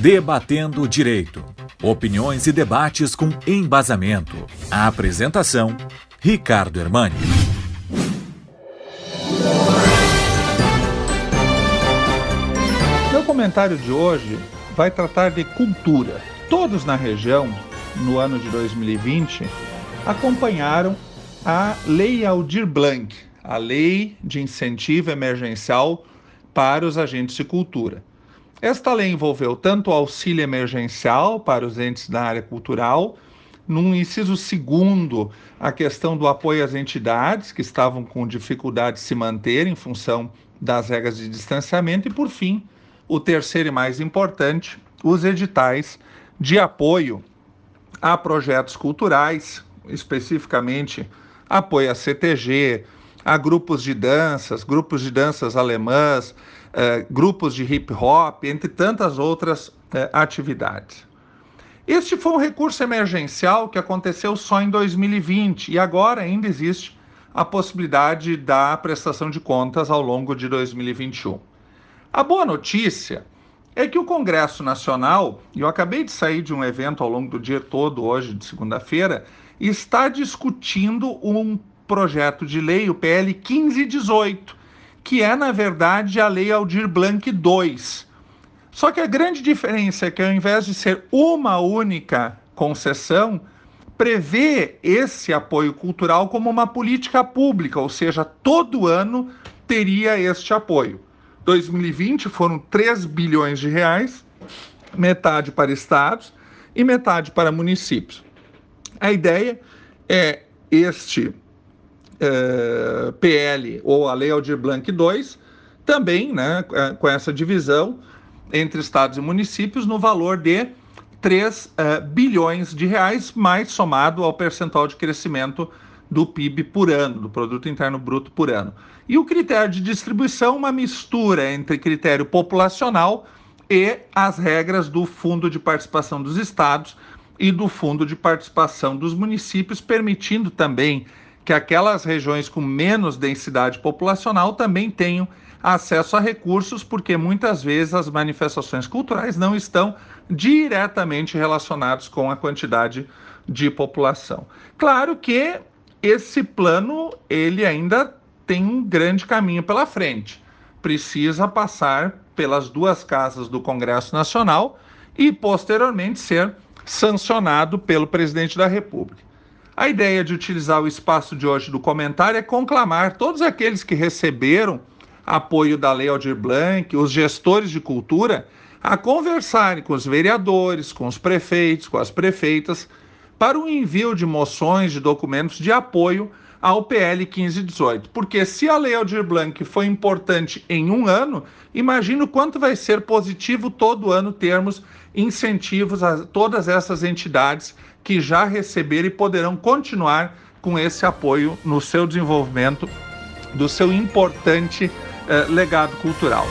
Debatendo o Direito. Opiniões e debates com embasamento. A apresentação: Ricardo Hermani. Meu comentário de hoje vai tratar de cultura. Todos na região, no ano de 2020, acompanharam a Lei Aldir Blanc, a Lei de Incentivo Emergencial para os Agentes de Cultura. Esta lei envolveu tanto o auxílio emergencial para os entes da área cultural, num inciso segundo, a questão do apoio às entidades que estavam com dificuldade de se manter em função das regras de distanciamento, e por fim, o terceiro e mais importante, os editais de apoio a projetos culturais, especificamente apoio a CTG, a grupos de danças, grupos de danças alemãs, eh, grupos de hip hop, entre tantas outras eh, atividades. Este foi um recurso emergencial que aconteceu só em 2020 e agora ainda existe a possibilidade da prestação de contas ao longo de 2021. A boa notícia é que o Congresso Nacional, eu acabei de sair de um evento ao longo do dia todo, hoje de segunda-feira, está discutindo um projeto de lei, o PL 1518, que é, na verdade, a Lei Aldir Blanc II. Só que a grande diferença é que, ao invés de ser uma única concessão, prevê esse apoio cultural como uma política pública, ou seja, todo ano teria este apoio. 2020 foram 3 bilhões de reais, metade para estados e metade para municípios. A ideia é este eh, PL ou a Lei Aldir Blanc II, também né, com essa divisão entre estados e municípios no valor de 3 eh, bilhões de reais, mais somado ao percentual de crescimento do PIB por ano, do Produto Interno Bruto por ano. E o critério de distribuição, uma mistura entre critério populacional e as regras do Fundo de Participação dos Estados e do Fundo de Participação dos Municípios, permitindo também que aquelas regiões com menos densidade populacional também tenham acesso a recursos, porque muitas vezes as manifestações culturais não estão diretamente relacionadas com a quantidade de população. Claro que esse plano ele ainda tem um grande caminho pela frente. Precisa passar pelas duas casas do Congresso Nacional e posteriormente ser sancionado pelo presidente da República. A ideia de utilizar o espaço de hoje do comentário é conclamar todos aqueles que receberam apoio da Lei Aldir Blanc, os gestores de cultura, a conversarem com os vereadores, com os prefeitos, com as prefeitas, para o envio de moções, de documentos de apoio ao PL 1518. Porque se a Lei Aldir Blanc foi importante em um ano, imagino quanto vai ser positivo todo ano termos incentivos a todas essas entidades que já receberam e poderão continuar com esse apoio no seu desenvolvimento do seu importante eh, legado cultural.